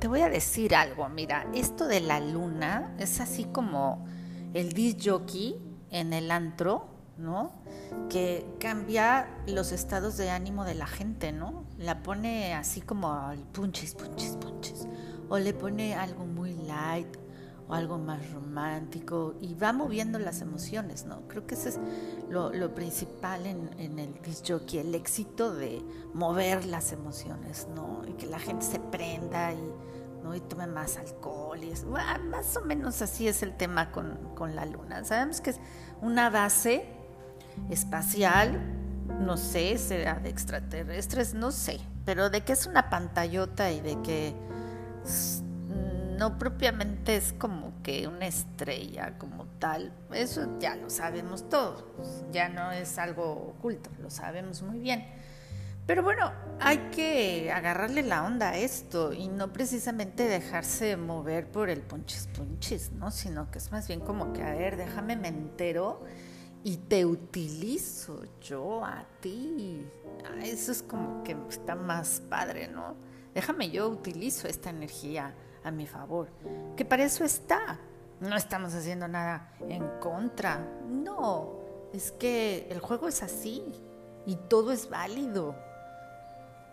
te voy a decir algo, mira, esto de la luna es así como el disc jockey en el antro, ¿no? Que cambia los estados de ánimo de la gente, ¿no? La pone así como al punches, punches, punches. O le pone algo muy light o algo más romántico y va moviendo las emociones, ¿no? Creo que ese es lo, principal en, en el disc jockey, el éxito de mover las emociones, ¿no? Y que la gente se prenda y ¿no? y tome más alcohol. Y es, más o menos así es el tema con, con la luna. Sabemos que es una base espacial, no sé, será de extraterrestres, no sé, pero de que es una pantallota y de que no propiamente es como que una estrella como tal, eso ya lo sabemos todos, ya no es algo oculto, lo sabemos muy bien. Pero bueno, hay que agarrarle la onda a esto y no precisamente dejarse mover por el punches punches, ¿no? Sino que es más bien como que, a ver, déjame me entero y te utilizo yo a ti. Ah, eso es como que está más padre, ¿no? Déjame yo utilizo esta energía a mi favor, que para eso está. No estamos haciendo nada en contra. No, es que el juego es así y todo es válido.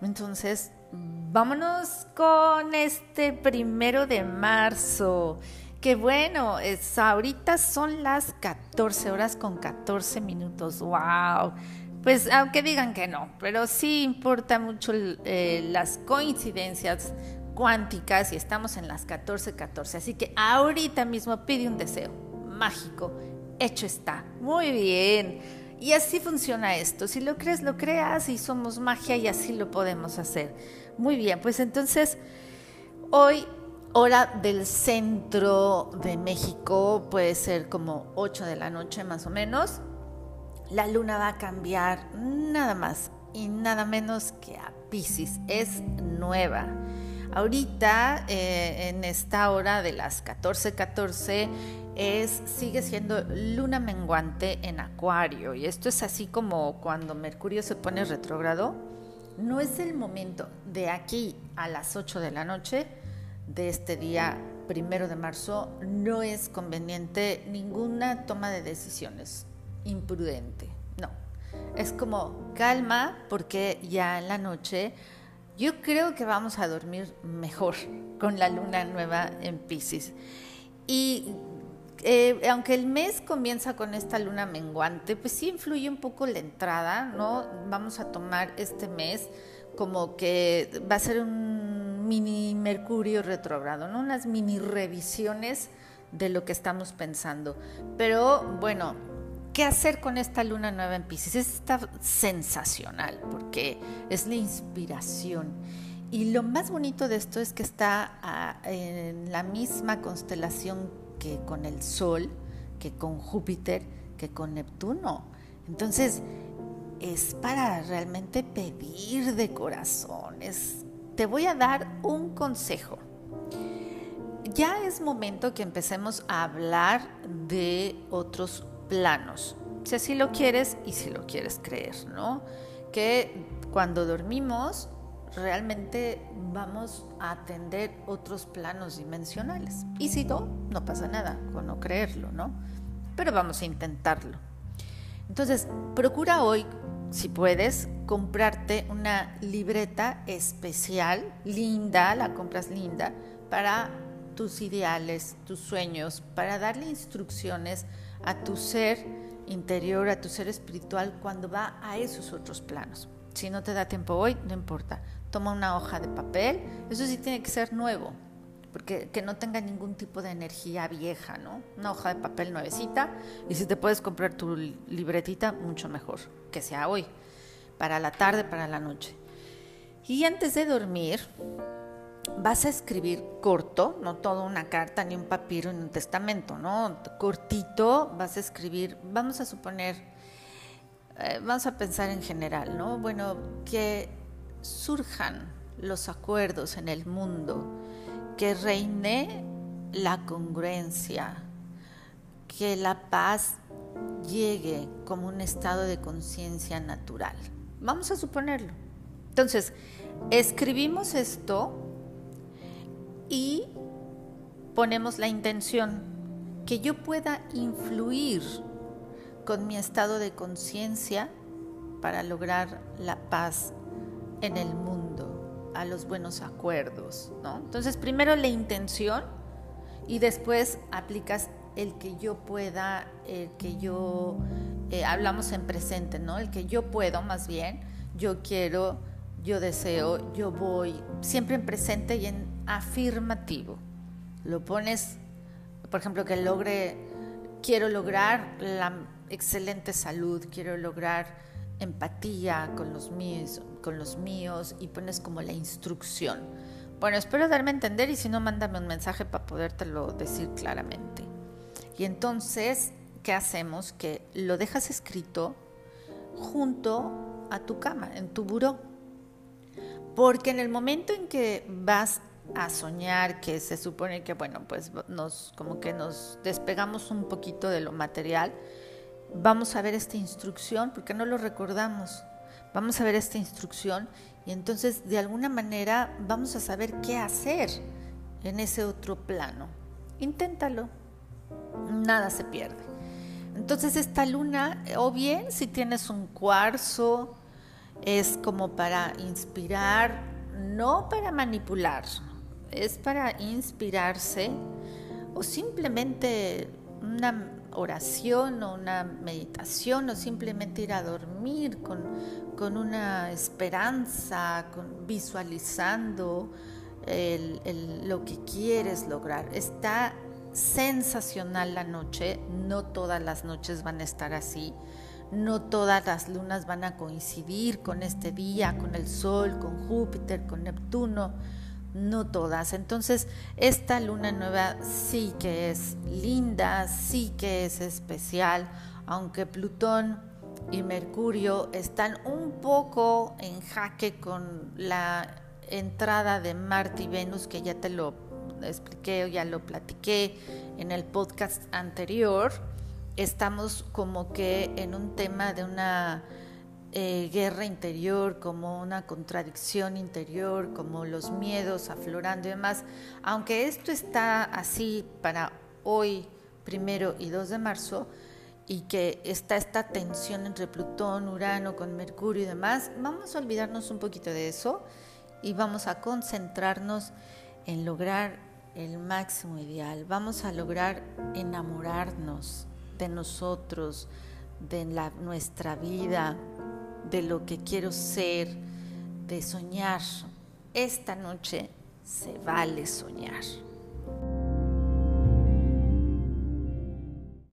Entonces, vámonos con este primero de marzo. Que bueno, es, ahorita son las 14 horas con 14 minutos. ¡Wow! Pues aunque digan que no, pero sí importa mucho eh, las coincidencias cuánticas y estamos en las 14:14. 14. Así que ahorita mismo pide un deseo mágico. Hecho está. Muy bien. Y así funciona esto. Si lo crees, lo creas y somos magia y así lo podemos hacer. Muy bien, pues entonces hoy hora del centro de México puede ser como 8 de la noche más o menos. La luna va a cambiar nada más y nada menos que a Pisces. Es nueva. Ahorita, eh, en esta hora de las 14:14, 14, es, sigue siendo luna menguante en Acuario. Y esto es así como cuando Mercurio se pone retrógrado. No es el momento de aquí a las 8 de la noche de este día primero de marzo. No es conveniente ninguna toma de decisiones imprudente. No. Es como calma porque ya en la noche yo creo que vamos a dormir mejor con la luna nueva en Pisces. Y eh, aunque el mes comienza con esta luna menguante, pues sí influye un poco la entrada, ¿no? Vamos a tomar este mes como que va a ser un mini Mercurio retrógrado, ¿no? Unas mini revisiones de lo que estamos pensando. Pero bueno, ¿qué hacer con esta luna nueva en Pisces? Está sensacional porque es la inspiración. Y lo más bonito de esto es que está ah, en la misma constelación que con el Sol, que con Júpiter, que con Neptuno. Entonces, es para realmente pedir de corazones. Te voy a dar un consejo. Ya es momento que empecemos a hablar de otros planos, si lo quieres y si lo quieres creer, ¿no? Que cuando dormimos realmente vamos a atender otros planos dimensionales. Y si no, no pasa nada con no creerlo, ¿no? Pero vamos a intentarlo. Entonces, procura hoy, si puedes, comprarte una libreta especial, linda, la compras linda, para tus ideales, tus sueños, para darle instrucciones a tu ser interior, a tu ser espiritual cuando va a esos otros planos. Si no te da tiempo hoy, no importa toma una hoja de papel, eso sí tiene que ser nuevo, porque que no tenga ningún tipo de energía vieja, ¿no? Una hoja de papel nuevecita y si te puedes comprar tu libretita, mucho mejor, que sea hoy, para la tarde, para la noche. Y antes de dormir, vas a escribir corto, no toda una carta, ni un papiro, ni un testamento, ¿no? Cortito, vas a escribir, vamos a suponer, eh, vamos a pensar en general, ¿no? Bueno, que surjan los acuerdos en el mundo, que reine la congruencia, que la paz llegue como un estado de conciencia natural. Vamos a suponerlo. Entonces, escribimos esto y ponemos la intención que yo pueda influir con mi estado de conciencia para lograr la paz en el mundo, a los buenos acuerdos, ¿no? Entonces, primero la intención y después aplicas el que yo pueda, el que yo, eh, hablamos en presente, ¿no? El que yo puedo, más bien, yo quiero, yo deseo, yo voy, siempre en presente y en afirmativo. Lo pones, por ejemplo, que logre, quiero lograr la excelente salud, quiero lograr empatía con los míos, con los míos y pones como la instrucción. Bueno, espero darme a entender y si no, mándame un mensaje para podértelo decir claramente. Y entonces, ¿qué hacemos? Que lo dejas escrito junto a tu cama, en tu buró. Porque en el momento en que vas a soñar, que se supone que, bueno, pues nos, como que nos despegamos un poquito de lo material, vamos a ver esta instrucción, porque no lo recordamos. Vamos a ver esta instrucción y entonces de alguna manera vamos a saber qué hacer en ese otro plano. Inténtalo, nada se pierde. Entonces esta luna, o bien si tienes un cuarzo, es como para inspirar, no para manipular, es para inspirarse o simplemente una oración o una meditación o simplemente ir a dormir con, con una esperanza, visualizando lo que quieres lograr. Está sensacional la noche, no todas las noches van a estar así, no todas las lunas van a coincidir con este día, con el Sol, con Júpiter, con Neptuno no todas. Entonces, esta luna nueva sí que es linda, sí que es especial, aunque Plutón y Mercurio están un poco en jaque con la entrada de Marte y Venus, que ya te lo expliqué o ya lo platiqué en el podcast anterior. Estamos como que en un tema de una eh, guerra interior, como una contradicción interior, como los miedos aflorando y demás. Aunque esto está así para hoy, primero y 2 de marzo, y que está esta tensión entre Plutón, Urano, con Mercurio y demás, vamos a olvidarnos un poquito de eso y vamos a concentrarnos en lograr el máximo ideal. Vamos a lograr enamorarnos de nosotros, de nuestra vida, de lo que quiero ser, de soñar. Esta noche se vale soñar.